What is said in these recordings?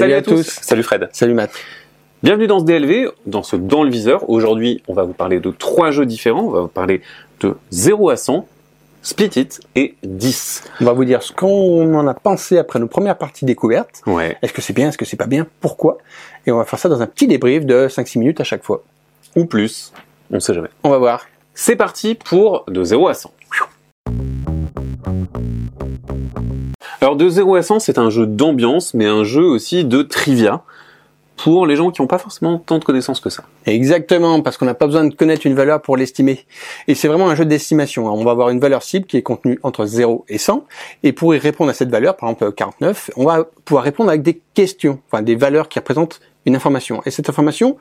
Salut, à, tous. Salut Fred. Salut Matt. Bienvenue dans ce DLV, dans ce Dans le Viseur. Aujourd'hui, on va vous parler de trois jeux différents. On va vous parler de 0 à 100, Split It et 10. On va vous dire ce qu'on en a pensé après nos premières parties découvertes. Ouais. Est-ce que c'est bien, est-ce que c'est pas bien, pourquoi? Et on va faire ça dans un petit débrief de 5-6 minutes à chaque fois. Ou plus, on sait jamais. On va voir. C'est parti pour de 0 à 100. Alors de 0 à 100, c'est un jeu d'ambiance, mais un jeu aussi de trivia pour les gens qui n'ont pas forcément tant de connaissances que ça. Exactement, parce qu'on n'a pas besoin de connaître une valeur pour l'estimer. Et c'est vraiment un jeu d'estimation. On va avoir une valeur cible qui est contenue entre 0 et 100. Et pour y répondre à cette valeur, par exemple 49, on va pouvoir répondre avec des questions, enfin des valeurs qui représentent une information. Et cette information,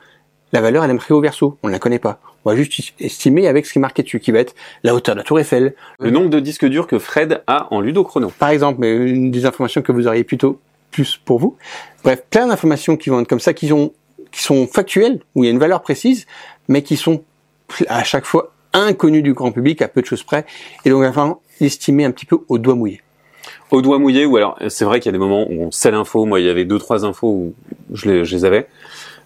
la valeur, elle est marquée au verso. On ne la connaît pas. On va juste estimer avec ce qui est marqué dessus, qui va être la hauteur de la tour Eiffel. Le nombre de disques durs que Fred a en ludochrono. Par exemple, mais une des informations que vous auriez plutôt plus pour vous. Bref, plein d'informations qui vont être comme ça, qui sont, qui sont factuelles, où il y a une valeur précise, mais qui sont à chaque fois inconnues du grand public, à peu de choses près. Et donc, on va estimer un petit peu au doigt mouillé au doigt mouillé ou alors c'est vrai qu'il y a des moments où on sait l'info moi il y avait deux trois infos où je les, je les avais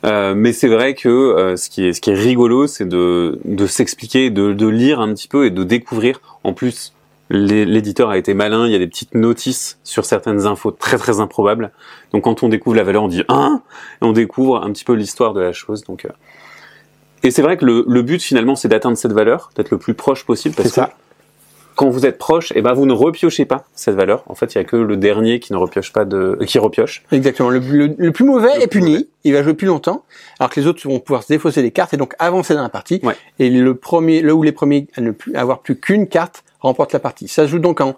euh, mais c'est vrai que euh, ce, qui est, ce qui est rigolo, c'est de, de s'expliquer, de, de lire un petit peu et de découvrir. En plus, l'éditeur a été malin, il y a des petites notices sur certaines infos très très improbables. Donc quand on découvre la valeur, on dit hein et on découvre un petit peu l'histoire de la chose. Donc euh. et c'est vrai que le, le but finalement, c'est d'atteindre cette valeur, d'être le plus proche possible, parce que ça quand vous êtes proche, et eh ben vous ne repiochez pas cette valeur. En fait, il y a que le dernier qui ne repioche pas de, qui repioche. Exactement. Le, le, plus mauvais est puni. Il va jouer plus longtemps, alors que les autres vont pouvoir se défausser des cartes et donc avancer dans la partie. Et le premier, le ou les premiers à ne plus avoir plus qu'une carte remporte la partie. Ça se joue donc en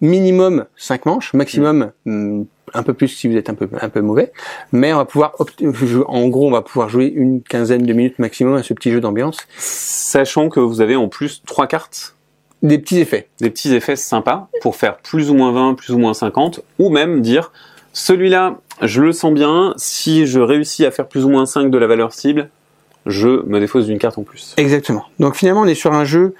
minimum 5 manches, maximum mm, un peu plus si vous êtes un peu un peu mauvais, mais on va pouvoir en gros on va pouvoir jouer une quinzaine de minutes maximum à ce petit jeu d'ambiance, sachant que vous avez en plus trois cartes des petits effets. Des petits effets sympas pour faire plus ou moins 20, plus ou moins 50, ou même dire celui-là, je le sens bien, si je réussis à faire plus ou moins 5 de la valeur cible, je me défausse d'une carte en plus. Exactement. Donc finalement, on est sur un jeu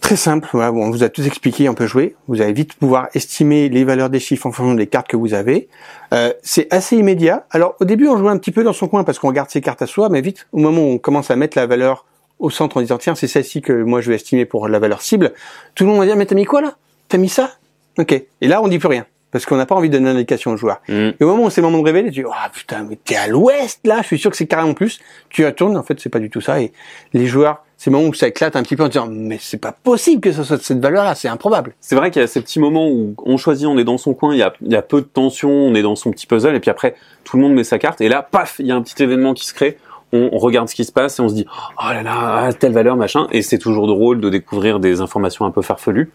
très simple. Voilà, bon, on vous a tout expliqué, on peut jouer. Vous allez vite pouvoir estimer les valeurs des chiffres en fonction des cartes que vous avez. Euh, c'est assez immédiat. Alors au début, on joue un petit peu dans son coin parce qu'on garde ses cartes à soi, mais vite, au moment où on commence à mettre la valeur au centre en disant tiens c'est celle-ci que moi je vais estimer pour la valeur cible, tout le monde va dire mais t'as mis quoi là? T'as mis ça? Ok. Et là on dit plus rien parce qu'on n'a pas envie de donner l'indication au joueur. Mm. Et au moment où c'est le moment de révéler, tu dis ah putain mais t'es à l'ouest là, je suis sûr que c'est carrément plus. Tu retournes en fait c'est pas du tout ça et les joueurs c'est le moment où ça éclate un petit peu en disant mais c'est pas possible que ce soit de cette valeur-là, c'est improbable. C'est vrai qu'il y a ces petits moments où on choisit, on est dans son coin, il y a, il y a peu de tension, on est dans son petit puzzle et puis après tout le monde met sa carte et là paf il y a un petit événement qui se crée on regarde ce qui se passe et on se dit oh là là telle valeur machin et c'est toujours drôle de découvrir des informations un peu farfelues.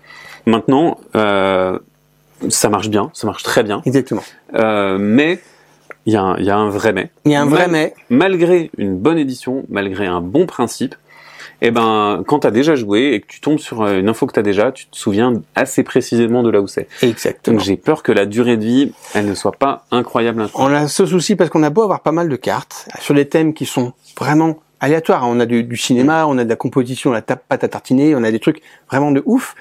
Maintenant, euh, ça marche bien, ça marche très bien. Exactement. Euh, mais il y, y a un vrai mais. Il y a un vrai mais. Malgré une bonne édition, malgré un bon principe, eh ben, quand tu as déjà joué et que tu tombes sur euh, une info que tu as déjà, tu te souviens assez précisément de là où c'est. Exactement. Donc j'ai peur que la durée de vie, elle ne soit pas incroyable. On a ce souci parce qu'on a beau avoir pas mal de cartes sur des thèmes qui sont vraiment aléatoires. On a du, cinéma, on a de la composition, la pâte à tartiner, on a des trucs vraiment de ouf.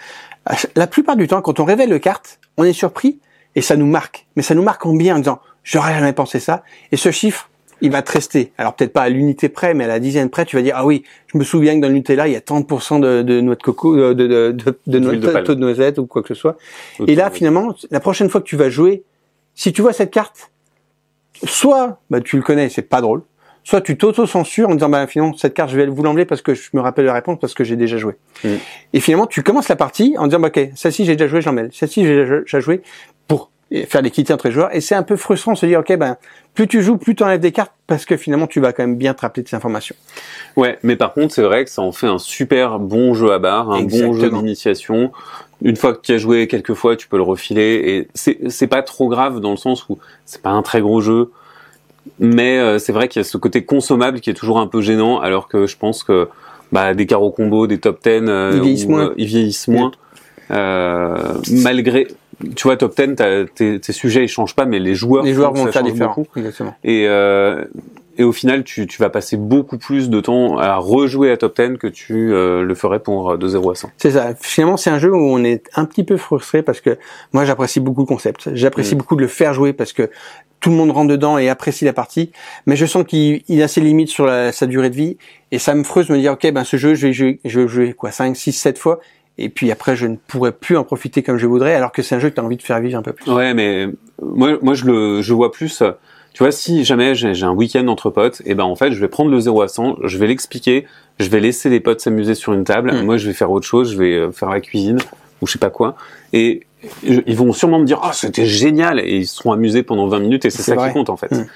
La plupart du temps, quand on révèle le carte, on est surpris et ça nous marque. Mais ça nous marque en bien en disant, j'aurais jamais pensé ça. Et ce chiffre, il va te rester. Alors peut-être pas à l'unité près, mais à la dizaine près, tu vas dire ah oui, je me souviens que dans le Nutella il y a 30% de, de noix de coco, euh, de, de, de, de, de, noisette ou quoi que ce soit. Et là finalement, la prochaine fois que tu vas jouer, si tu vois cette carte, soit bah, tu le connais, c'est pas drôle, soit tu t'auto-censures en disant bah finalement cette carte je vais vous l'enlever parce que je me rappelle la réponse parce que j'ai déjà joué. Mm. Et finalement tu commences la partie en disant bah, ok celle-ci j'ai déjà joué, j'en mets. Celle-ci j'ai déjà joué pour faire l'équité entre les joueurs. Et c'est un peu frustrant de se dire, ok, ben, plus tu joues, plus tu enlèves des cartes, parce que finalement, tu vas quand même bien te rappeler de ces informations. Ouais, mais par contre, c'est vrai que ça en fait un super bon jeu à barre, un bon jeu d'initiation. Une fois que tu as joué quelques fois, tu peux le refiler. Et c'est, pas trop grave dans le sens où c'est pas un très gros jeu. Mais euh, c'est vrai qu'il y a ce côté consommable qui est toujours un peu gênant, alors que je pense que bah, des carreaux combos, des top 10, euh, ils vieillissent moins. Euh, ils vieillissent moins. Euh, malgré tu vois, top 10, tes, tes, sujets ils changent pas, mais les joueurs, les joueurs vont faire différent. Exactement. Et, euh, et au final, tu, tu vas passer beaucoup plus de temps à rejouer à top 10 que tu euh, le ferais pour de 0 à 100. C'est ça. Finalement, c'est un jeu où on est un petit peu frustré parce que moi, j'apprécie beaucoup le concept. J'apprécie mm. beaucoup de le faire jouer parce que tout le monde rentre dedans et apprécie la partie, mais je sens qu'il il a ses limites sur la- sa durée de vie et ça me frustre de me dire ok ben ce jeu je vais jouer, je vais jouer quoi 5, 6, 7 fois et puis après je ne pourrais plus en profiter comme je voudrais alors que c'est un jeu que tu as envie de faire vivre un peu plus. Ouais, mais moi, moi je le, je vois plus. euh, Tu vois, si jamais j'ai j'ai un week-end entre potes, et ben en fait, je vais prendre le 0 à 100, je vais l'expliquer, je vais laisser les potes s'amuser sur une table. Mm. Moi, je vais faire autre chose, je vais euh, faire la cuisine ou je sais pas quoi. Et ils vont sûrement me dire, ah, c'était génial, et ils seront amusés pendant 20 minutes, et c'est ça vrai. qui compte en fait. Mm.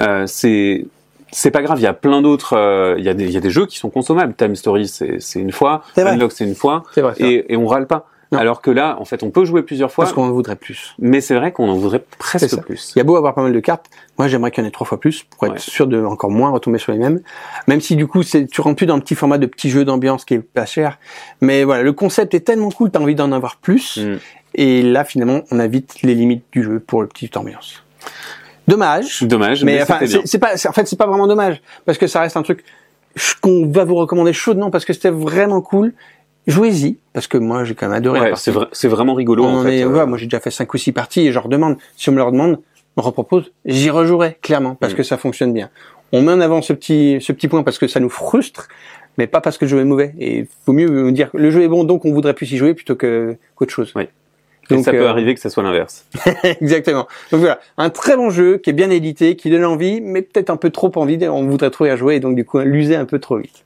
Euh, c'est c'est pas grave, il y a plein d'autres, euh, il y a des il y a des jeux qui sont consommables. Time Story, c'est une fois. Unlock, c'est une fois, vrai. et, et on râle pas. Non. Alors que là, en fait, on peut jouer plusieurs fois, Parce qu'on en voudrait plus. mais c'est vrai qu'on en voudrait presque plus. Il y a beau avoir pas mal de cartes, moi j'aimerais qu'il y en ait trois fois plus pour être Ouais. sûr de encore moins retomber sur les mêmes. Même si du coup c'est tu rentres plus dans un petit format de petit jeu d'ambiance qui est pas cher. Mais voilà, le concept est tellement cool, t'as envie d'en avoir plus. Mm. Et là finalement on a vite les limites du jeu pour le petit ambiance. Dommage. Dommage, mais, Mais enfin, c'est pas, en fait, c'est pas vraiment dommage parce que ça reste un truc qu'on va vous recommander chaudement parce que c'était vraiment cool. Jouez-y parce que moi j'ai quand même adoré. Ouais, c'est vrai- c'est vraiment rigolo On en en fait. est- euh, voilà, moi j'ai déjà fait cinq ou six parties et je redemande. Si on me le redemande, on me repropose, j'y rejouerai clairement parce Mm. que ça fonctionne bien. On met en avant ce petit, ce petit point parce que ça nous frustre, mais pas parce que le jeu est mauvais. Et il vaut mieux me dire que le jeu est bon donc on voudrait plus y jouer plutôt que qu'autre chose. Oui. Et Donc, ça peut euh, arriver que ça soit l'inverse. Exactement. Donc voilà, un très bon jeu qui est bien édité, qui donne envie, mais peut-être un peu trop envie. On voudrait trop y jouer et donc du coup l'user un peu trop vite.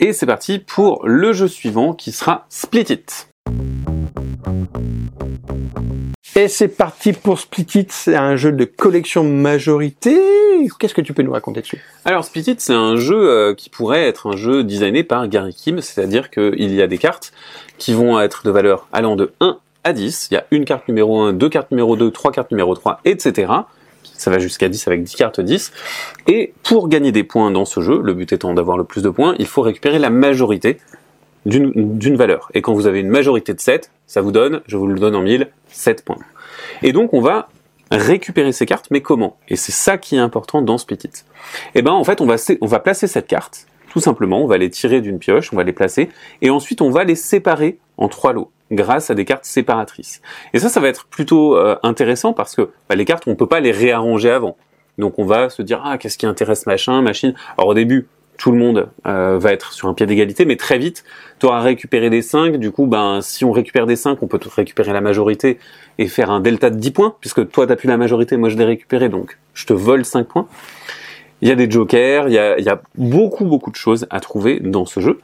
Et c'est parti pour le jeu suivant qui sera Split It. Et c'est parti pour Split It, c'est un jeu de collection majorité. Qu'est-ce que tu peux nous raconter dessus? Alors Split It, c'est un jeu euh, qui pourrait être un jeu designé par Gary Kim, c'est-à-dire qu'il y a des cartes qui vont être de valeur allant de 1 à 10. Il y a une carte numéro 1, deux cartes numéro 2, trois cartes numéro 3, etc. Ça va jusqu'à 10 avec 10 cartes 10. Et pour gagner des points dans ce jeu, le but étant d'avoir le plus de points, il faut récupérer la majorité d'une valeur. Et quand vous avez une majorité de 7, ça vous donne, je vous le donne en 1000, 7 points. Et donc on va récupérer ces cartes, mais comment? Et c'est ça qui est important dans Split It. Eh ben en fait on va placer cette carte, tout simplement, on va les tirer d'une pioche, on va les placer, et ensuite on va les séparer en trois lots grâce à des cartes séparatrices. Et ça, ça va être plutôt euh, intéressant parce que bah, les cartes, on peut pas les réarranger avant. Donc on va se dire ah qu'est-ce qui intéresse machin, machine. Alors au début, tout le monde euh, va être sur un pied d'égalité, mais très vite, tu auras récupéré des 5. Du coup, ben si on récupère des 5, on peut tout récupérer la majorité et faire un delta de 10 points, puisque toi t'as plus la majorité, moi je l'ai récupéré, donc je te vole 5 points. Il y a des jokers, il y a, y a beaucoup beaucoup de choses à trouver dans ce jeu.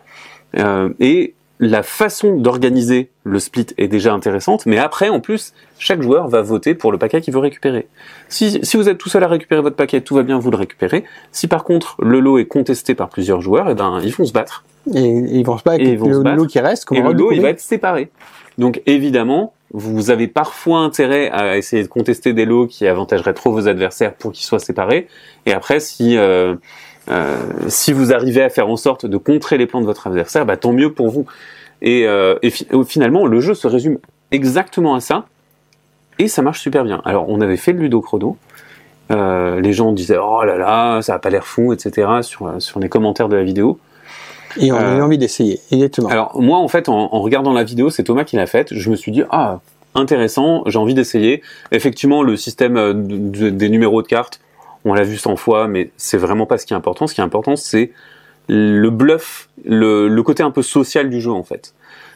Euh, et la façon d'organiser le split est déjà intéressante, mais après, en plus, chaque joueur va voter pour le paquet qu'il veut récupérer. Si, si vous êtes tout seul à récupérer votre paquet, tout va bien, vous le récupérez. Si par contre, le lot est contesté par plusieurs joueurs, eh ben, ils vont se battre. Et ils vont se battre Et vont le se battre. lot qui reste. qu'on et le lot, il va être séparé. Donc, évidemment, vous avez parfois intérêt à essayer de contester des lots qui avantageraient trop vos adversaires pour qu'ils soient séparés. Et après, si, euh, si vous arrivez à faire en sorte de contrer les plans de votre adversaire, bah, tant mieux pour vous. Et, euh, et fi- euh, finalement, le jeu se résume exactement à ça, et ça marche super bien. Alors, on avait fait le Ludo Chrono. Euh, les gens disaient oh là là, ça a pas l'air fou, etc. sur sur les commentaires de la vidéo. Et on a eu Euh, envie d'essayer. Exactement. Alors moi en fait en, en regardant la vidéo, c'est Thomas qui l'a faite, je me suis dit ah intéressant, j'ai envie d'essayer. Effectivement le système euh, de- de- des numéros de cartes, on l'a vu 100 fois, mais c'est vraiment pas ce qui est important. Ce qui est important c'est le bluff, le, le côté un peu social du jeu en fait.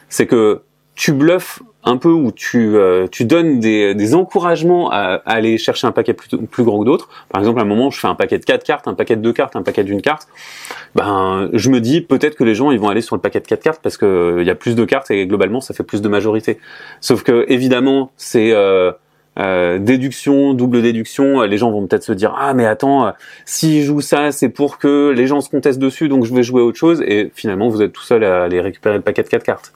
C'est que tu bluffes un peu ou tu, euh, tu donnes des, des encouragements à, aller chercher un paquet plus, plus grand que d'autres. Par exemple, à un moment, je fais un paquet de 4 cartes, un paquet de 2 cartes, un paquet d'une carte. Ben, je me dis peut-être que les gens ils vont aller sur le paquet de 4 cartes parce que euh, y a plus de cartes et globalement ça fait plus de majorité. Sauf que évidemment, c'est euh, euh, déduction, double déduction, les gens vont peut-être se dire ah mais attends, euh, si je joue ça, c'est pour que les gens se contestent dessus, donc je vais jouer autre chose et finalement vous êtes tout seul à aller récupérer le paquet de 4 cartes.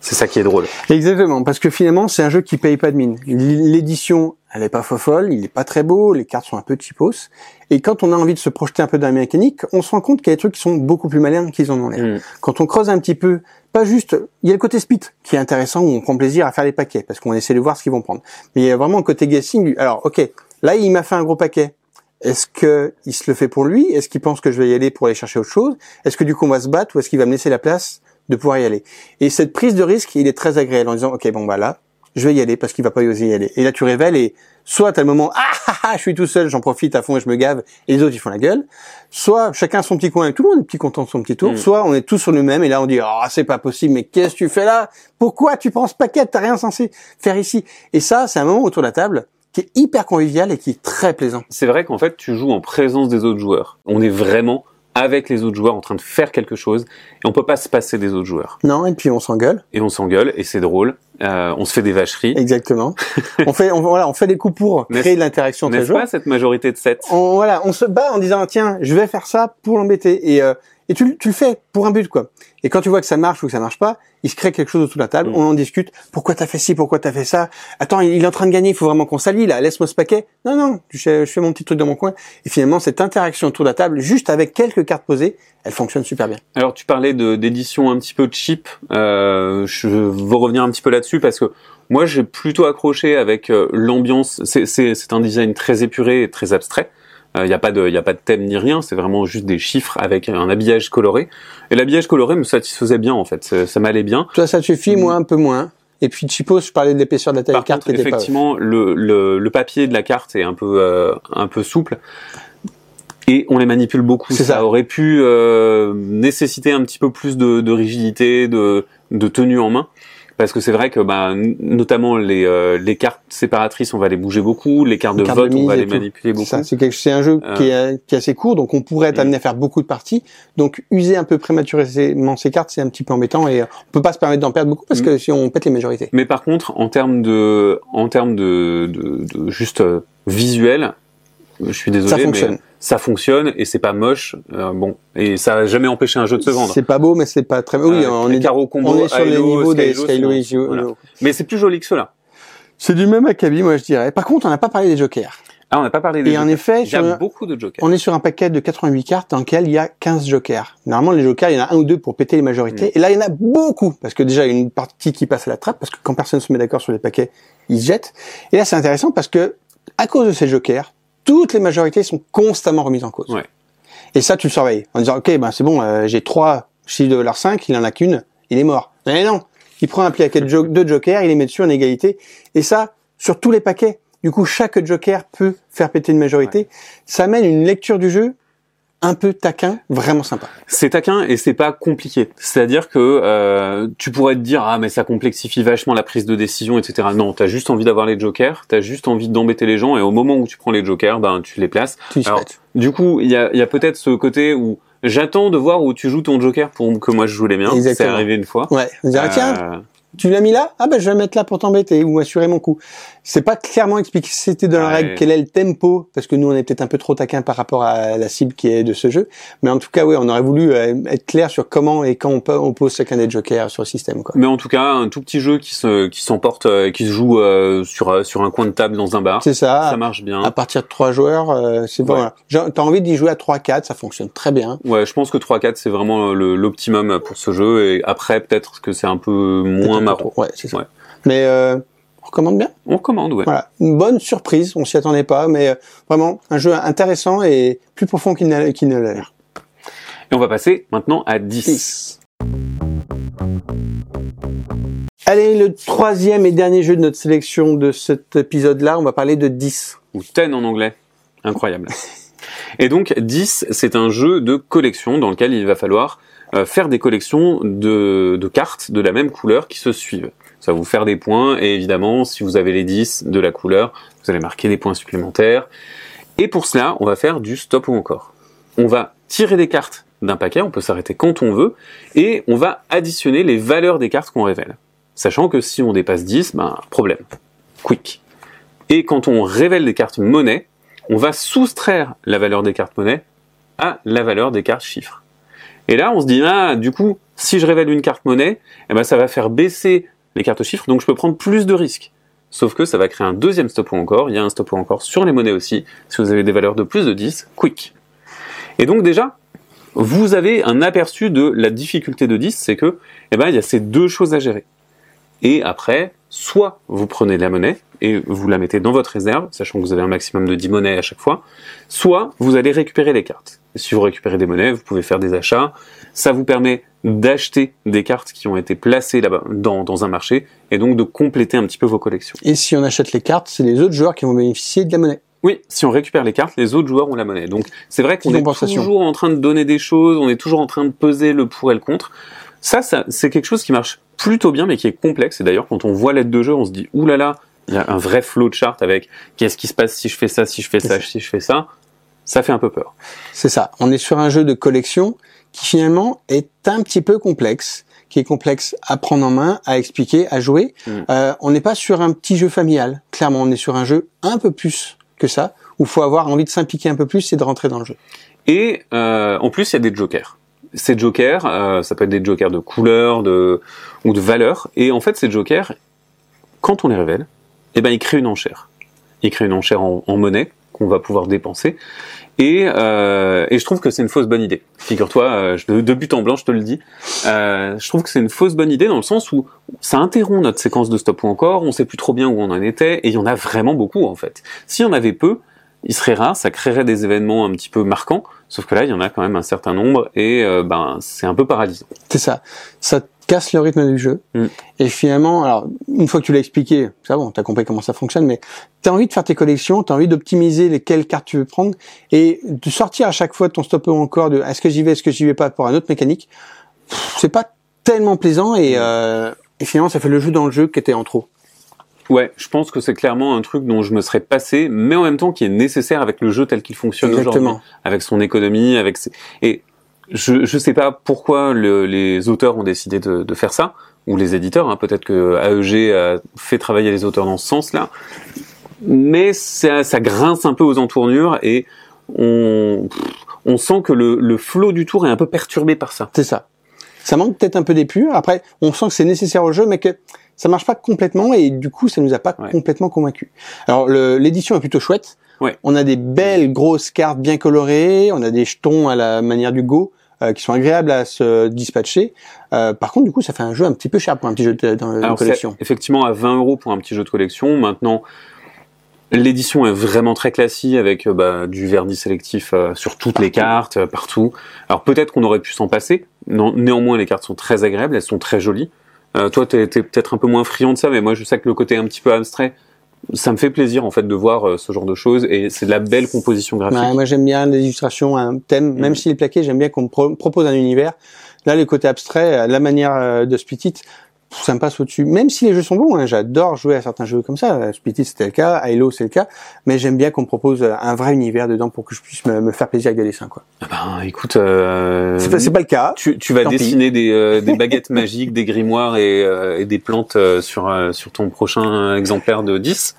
C'est ça qui est drôle. Exactement, parce que finalement, c'est un jeu qui paye pas de mine. L'édition, elle est pas fofolle, il est pas très beau, les cartes sont un peu cheapos. Et quand on a envie de se projeter un peu dans la mécanique, on se rend compte qu'il y a des trucs qui sont beaucoup plus malins qu'ils en ont l'air. Mm. Quand on creuse un petit peu, pas juste, il y a le côté split qui est intéressant où on prend plaisir à faire les paquets parce qu'on essaie de voir ce qu'ils vont prendre. Mais il y a vraiment un côté guessing. Alors, ok, là il m'a fait un gros paquet. Est-ce que il se le fait pour lui? Est-ce qu'il pense que je vais y aller pour aller chercher autre chose? Est-ce que du coup on va se battre ou est-ce qu'il va me laisser la place de pouvoir y aller? Et cette prise de risque, il est très agréable en disant ok bon bah là, je vais y aller parce qu'il va pas oser y aller. Et là tu révèles et soit t'as le moment ah, ah, ah je suis tout seul, j'en profite à fond et je me gave, et les autres ils font la gueule. Soit chacun son petit coin, et tout le monde est petit content de son petit tour. Mm. Soit on est tous sur le même et là on dit ah c'est pas possible, mais qu'est-ce que tu fais là? Pourquoi tu prends ce paquet? T'as rien censé faire ici. Et ça c'est un moment autour de la table qui est hyper convivial et qui est très plaisant. C'est vrai qu'en fait, tu joues en présence des autres joueurs. On est vraiment avec les autres joueurs en train de faire quelque chose et on peut pas se passer des autres joueurs. Non et puis on s'engueule. Et on s'engueule et c'est drôle. Euh, on se fait des vacheries. Exactement. on fait on, voilà on fait des coups pour créer de l'interaction entre les joueurs. pas cette majorité de 7 on, voilà, on se bat en disant tiens, je vais faire ça pour l'embêter et euh, et tu, le- tu le fais pour un but quoi. Et quand tu vois que ça marche ou que ça marche pas, il se crée quelque chose autour de la table, Mm. on en discute. Pourquoi t'as fait ci, pourquoi t'as fait ça? Attends, il est en train de gagner, il faut vraiment qu'on s'allie là. Laisse-moi ce paquet. Non non, je fais, je fais mon petit truc dans mon coin. Et finalement, cette interaction autour de la table, juste avec quelques cartes posées, elle fonctionne super bien. Alors tu parlais d'édition un petit peu cheap. Euh, je veux revenir un petit peu là-dessus parce que moi j'ai plutôt accroché avec euh, l'ambiance. C'est un design très épuré et très abstrait. Il n'y a pas de il y a pas de thème ni rien. C'est vraiment juste des chiffres avec un habillage coloré. Et l'habillage coloré me satisfaisait bien en fait. Ça, ça m'allait bien. Toi, ça te suffit, Mm. moi un peu moins. Et puis Chipos, je parlais de l'épaisseur de la taille Par de carte contre, était pas. effectivement, le, le, le papier de la carte est un peu euh, un peu souple et on les manipule beaucoup. Ça. aurait pu euh, nécessiter un petit peu plus de, de rigidité, de, de tenue en main. Parce que c'est vrai que bah, notamment les, euh, les cartes séparatrices, on va les bouger beaucoup, les cartes de Les cartes de vote, on va les tout. manipuler beaucoup. Ça, c'est un jeu Euh. qui, est, qui est assez court, donc on pourrait être Mm. amené à faire beaucoup de parties. Donc user un peu prématurément ces cartes, c'est un petit peu embêtant et on peut pas se permettre d'en perdre beaucoup parce Mm. que si on pète les majorités. Mais par contre, en termes de, en termes de, de, de juste euh, visuel, je suis désolé, Ça mais fonctionne. ça fonctionne et c'est pas moche. Euh, bon, et ça a jamais empêché un jeu de se vendre. C'est pas beau, mais c'est pas très. Oui, Euh, on est Combo, on est sur les niveaux des Skylo, Gio- voilà. Mais c'est plus joli que cela. C'est du même acabit, moi je dirais. Par contre, on n'a pas parlé des jokers. Ah, on n'a pas parlé des Et en jokers. effet, il y a beaucoup de jokers. on est sur un paquet de 88 cartes dans lequel il y a 15 jokers. Normalement, les jokers, il y en a un ou deux pour péter les majorités. Mm. Et là, il y en a beaucoup. Parce que déjà, il y a une partie qui passe à la trappe, parce que quand personne se met d'accord sur les paquets, ils se jettent. Et là, c'est intéressant parce que, à cause de ces jokers, toutes les majorités sont constamment remises en cause. Ouais. Et ça, tu le surveilles. En disant, OK, ben, c'est bon, euh, j'ai trois chiffres de valeur 5, il en a qu'une, il est mort. Mais non! Il prend un paquet de, jo- de jokers, il les met dessus en égalité. Et ça, sur tous les paquets. Du coup, chaque joker peut faire péter une majorité. Ça amène une lecture du jeu un peu taquin, vraiment sympa. C'est taquin et c'est pas compliqué. C'est-à-dire que euh, tu pourrais te dire ah mais ça complexifie vachement la prise de décision, etc. Non, t'as juste envie d'avoir les jokers, t'as juste envie d'embêter les gens et au moment où tu prends les jokers, ben tu les places. Tu Alors. Du coup, il y a, y a peut-être ce côté où j'attends de voir où tu joues ton joker pour que moi je joue les miens. C'est arrivé une fois. Ouais. On dirait, tiens, Euh, tu l'as mis là? Ah ben je vais le mettre là pour t'embêter ou assurer mon coup. C'est pas clairement expliqué c'était dans la Ouais. règle quel est le tempo parce que nous on est peut-être un peu trop taquin par rapport à la cible qui est de ce jeu. Mais en tout cas oui, on aurait voulu euh, être clair sur comment et quand on, peut, on pose chacun des jokers sur le système quoi. Mais en tout cas, un tout petit jeu qui se qui s'emporte, euh, qui se joue euh, sur sur un coin de table dans un bar. C'est ça. Ça marche bien. À partir de trois joueurs, euh, c'est bon. Ouais. voilà. Genre, T'as envie d'y jouer à 3-4, ça fonctionne très bien. Ouais, je pense que 3-4 c'est vraiment l'optimum pour ce jeu et après peut-être que c'est un peu moins un trop. Ouais, c'est ça. Ouais. Mais euh, on recommande bien. On recommande, ouais. Voilà, une bonne surprise, on s'y attendait pas, mais euh, vraiment un jeu intéressant et plus profond qu'il n'a- ne l'a l'air. Et on va passer maintenant à 10. 10. Allez, le troisième et dernier jeu de notre sélection de cet épisode-là, on va parler de 10. ou 10 en anglais. Incroyable. Et donc 10, c'est un jeu de collection dans lequel il va falloir euh, faire des collections de, de cartes de la même couleur qui se suivent. Ça va vous faire des points et évidemment, si vous avez les 10 de la couleur, vous allez marquer des points supplémentaires. Et pour cela, on va faire du stop ou encore. On va tirer des cartes d'un paquet, on peut s'arrêter quand on veut, et on va additionner les valeurs des cartes qu'on révèle. Sachant que si on dépasse 10, ben, problème. Quick. Et quand on révèle des cartes monnaie, on va soustraire la valeur des cartes monnaie à la valeur des cartes chiffres. Et là, on se dit, ah, du coup, si je révèle une carte monnaie, eh ben, ça va faire baisser les cartes chiffres, donc je peux prendre plus de risques. Sauf que ça va créer un deuxième stop encore, il y a un stop ou encore sur les monnaies aussi, si vous avez des valeurs de plus de 10, quick. Et donc déjà, vous avez un aperçu de la difficulté de 10, c'est que, eh ben, il y a ces deux choses à gérer. Et après, soit vous prenez de la monnaie et vous la mettez dans votre réserve, sachant que vous avez un maximum de 10 monnaies à chaque fois, soit vous allez récupérer les cartes. Et si vous récupérez des monnaies, vous pouvez faire des achats. Ça vous permet d'acheter des cartes qui ont été placées là-bas dans, dans un marché et donc de compléter un petit peu vos collections. Et si on achète les cartes, c'est les autres joueurs qui vont bénéficier de la monnaie. Oui, si on récupère les cartes, les autres joueurs ont la monnaie. Donc c'est vrai qu'on est toujours en train de donner des choses, on est toujours en train de peser le pour et le contre. Ça, ça c'est quelque chose qui marche plutôt bien, mais qui est complexe. Et d'ailleurs, quand on voit l'aide de jeu, on se dit ouh là là, il y a un vrai flow de chart avec qu'est-ce qui se passe si je fais ça, si je fais ça, si je fais ça. Ça fait un peu peur. C'est ça. On est sur un jeu de collection qui finalement est un petit peu complexe, qui est complexe à prendre en main, à expliquer, à jouer. Mm. Euh, on n'est pas sur un petit jeu familial. Clairement, on est sur un jeu un peu plus que ça, où faut avoir envie de s'impliquer un peu plus et de rentrer dans le jeu. Et euh, en plus, il y a des jokers. Ces jokers, euh, ça peut être des jokers de couleur, de ou de valeur. Et en fait, ces jokers, quand on les révèle, eh ben, ils créent une enchère. Ils créent une enchère en, en monnaie qu'on va pouvoir dépenser. Et, euh, et je trouve que c'est une fausse bonne idée. Figure-toi, euh, de, de but en blanc, je te le dis. Euh, je trouve que c'est une fausse bonne idée dans le sens où ça interrompt notre séquence de stop ou encore. On sait plus trop bien où on en était. Et il y en a vraiment beaucoup en fait. S'il y en avait peu, il serait rare, ça créerait des événements un petit peu marquants. Sauf que là, il y en a quand même un certain nombre et euh, ben c'est un peu paralysant. C'est ça. Ça casse le rythme du jeu. Mm. Et finalement, alors, une fois que tu l'as expliqué, ça bon, t'as compris comment ça fonctionne, mais t'as envie de faire tes collections, t'as envie d'optimiser lesquelles cartes tu veux prendre, et de sortir à chaque fois de ton stop ou encore de est-ce que j'y vais, est-ce que j'y vais pas pour un autre mécanique, c'est pas tellement plaisant et, euh, et finalement ça fait le jeu dans le jeu qui était en trop. Ouais, je pense que c'est clairement un truc dont je me serais passé, mais en même temps qui est nécessaire avec le jeu tel qu'il fonctionne aujourd'hui, avec son économie, avec ses... et je je sais pas pourquoi le- les auteurs ont décidé de, de faire ça ou les éditeurs. Hein, Peut-être que AEG a fait travailler les auteurs dans ce sens-là, mais ça, ça grince un peu aux entournures et on on sent que le, le flot du tour est un peu perturbé par ça. C'est ça. Ça manque peut-être un peu d'épure. Après, on sent que c'est nécessaire au jeu, mais que ça marche pas complètement et du coup, ça nous a pas Ouais. complètement convaincus. Alors, l'édition est plutôt chouette. Ouais. On a des belles grosses cartes bien colorées. On a des jetons à la manière du Go euh, qui sont agréables à se dispatcher. Euh, par contre, du coup, ça fait un jeu un petit peu cher pour un petit jeu de, dans, Alors, collection. effectivement à 20 euros pour un petit jeu de collection. Maintenant, l'édition est vraiment très classique avec euh, bah, du vernis sélectif euh, sur toutes les cartes, euh, partout. Alors peut-être qu'on aurait pu s'en passer. Non, néanmoins, les cartes sont très agréables, elles sont très jolies. Euh, toi, t'es t'es peut-être un peu moins friand de ça, mais moi, je sais que le côté un petit peu abstrait, ça me fait plaisir en fait de voir euh, ce genre de choses et c'est de la belle composition graphique. Ouais, moi, j'aime bien les illustrations, un thème, même Mm. s'il est plaqué, j'aime bien qu'on me pro- propose un univers. Là, le côté abstrait, euh, la manière euh, de Split It, ça me passe au-dessus. Même si les jeux sont bons, hein, j'adore jouer à certains jeux comme ça. Euh, Split It, c'était le cas, Halo, c'est le cas. Mais j'aime bien qu'on me propose euh, un vrai univers dedans pour que je puisse me, me faire plaisir avec des dessins. quoi. Ah ben, écoute, euh, C'est pas, c'est pas le cas. tu, tu vas Tant dessiner des, euh, des baguettes magiques, des grimoires et, euh, et des plantes sur, sur ton prochain exemplaire de 10.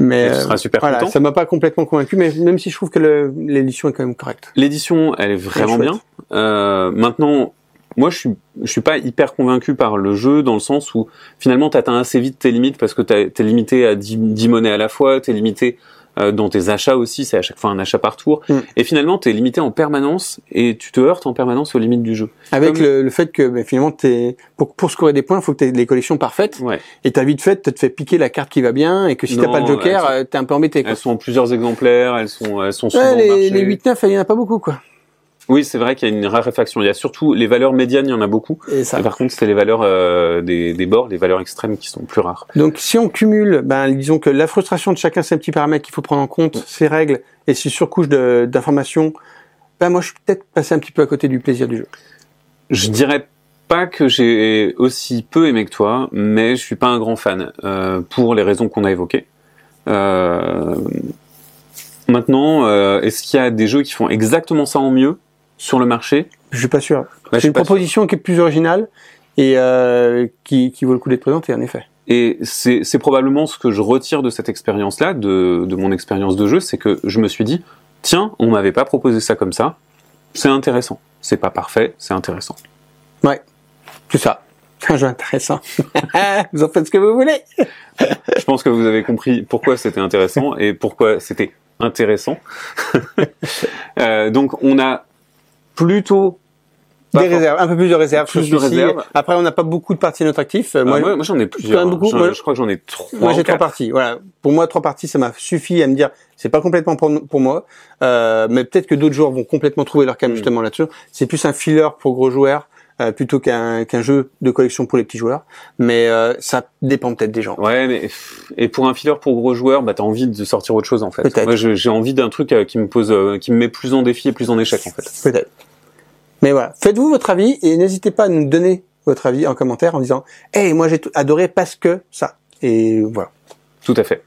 Mais tu seras super voilà, content. ça m'a pas complètement convaincu, mais même si je trouve que le- l'édition est quand même correcte. L'édition, elle est vraiment bien. Euh, maintenant, moi, je suis, je suis pas hyper convaincu par le jeu dans le sens où finalement, t'atteins assez vite tes limites parce que t'as- t'es limité à 10, 10 monnaies à la fois, t'es limité euh, dans tes achats aussi, c'est à chaque fois un achat par tour. Mm. Et finalement, t'es limité en permanence et tu te heurtes en permanence aux limites du jeu. Avec Comme- le, le fait que ben, finalement, t'es, pour, pour scorer des points, il faut que tu aies les collections parfaites. Ouais. Et ta vite fait, tu te fais piquer la carte qui va bien, et que si t'as pas de joker, euh, t'es un peu embêté. Quoi. Elles sont en plusieurs exemplaires, elles sont, elles sont souvent Ouais, les, les 8-9, il y en a pas beaucoup, quoi. Oui, c'est vrai qu'il y a une raréfaction. Il y a surtout les valeurs médianes, il y en a beaucoup. Et ça. Et par contre, c'est les valeurs euh, des, des bords, les valeurs extrêmes qui sont plus rares. Donc, si on cumule, ben, disons que la frustration de chacun, c'est un petit paramètre qu'il faut prendre en compte, ces règles et ces surcouches d'informations, ben, moi, je suis peut-être passé un petit peu à côté du plaisir du jeu. Je dirais pas que j'ai aussi peu aimé que toi, mais je suis pas un grand fan euh, pour les raisons qu'on a évoquées. Euh, maintenant, est-ce qu'il y a des jeux qui font exactement ça en mieux? Sur le marché Je suis pas sûr. Ouais, c'est une sûr. proposition qui est plus originale et euh, qui, qui vaut le coup d'être présentée, en effet. Et c'est probablement ce que je retire de cette expérience-là, de, de mon expérience de jeu, c'est que je me suis dit, tiens, on m'avait pas proposé ça comme ça, c'est intéressant. C'est pas parfait, c'est intéressant. C'est ça. C'est un jeu intéressant. vous en faites ce que vous voulez. Je pense que vous avez compris pourquoi c'était intéressant et pourquoi c'était intéressant. Euh, donc on a plutôt Des réserves, un peu plus de réserves. Plus de réserves. Après, on n'a pas beaucoup de parties à notre actif. Euh, Ah, moi, moi, j'en ai plusieurs. beaucoup. Moi- je crois que j'en ai trois. Moi, j'ai trois parties. Voilà. Pour moi, trois parties, ça m'a suffi à me dire, c'est pas complètement pour, pour moi, euh, mais peut-être que d'autres joueurs vont complètement trouver leur cam Mm. justement là-dessus. C'est plus un filler pour gros joueurs euh, plutôt qu'un qu'un jeu de collection pour les petits joueurs. Mais euh, ça dépend peut-être des gens. Ouais, mais et pour un filler pour gros joueurs, bah t'as envie de sortir autre chose en fait. Peut-être. Moi, j'ai envie d'un truc euh, qui me pose, qui me met plus en défi et plus en échec en fait. Peut-être. Mais voilà. Faites-vous votre avis et n'hésitez pas à nous donner votre avis en commentaire en disant, hey, moi j'ai adoré parce que ça. Et voilà. Tout à fait.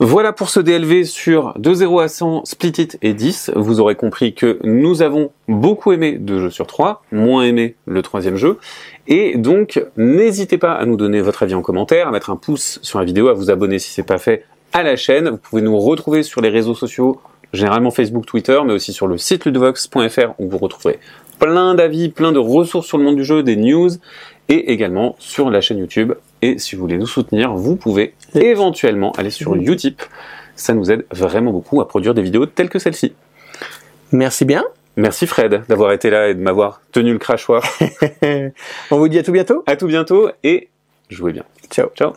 Voilà pour ce DLV sur de 0 à 100, Split It et 10. Vous aurez compris que nous avons beaucoup aimé deux jeux sur trois, moins aimé le troisième jeu. Et donc, n'hésitez pas à nous donner votre avis en commentaire, à mettre un pouce sur la vidéo, à vous abonner si c'est pas fait à la chaîne. Vous pouvez nous retrouver sur les réseaux sociaux, généralement Facebook, Twitter, mais aussi sur le site ludovox.fr où vous retrouverez plein d'avis, plein de ressources sur le monde du jeu, des news, et également sur la chaîne YouTube. Et si vous voulez nous soutenir, vous pouvez éventuellement aller sur. Utip. Ça nous aide vraiment beaucoup à produire des vidéos telles que celle-ci. Merci bien. Merci Fred d'avoir été là et de m'avoir tenu le crachoir. On vous dit à tout bientôt. à tout bientôt et jouez bien. Ciao. Ciao.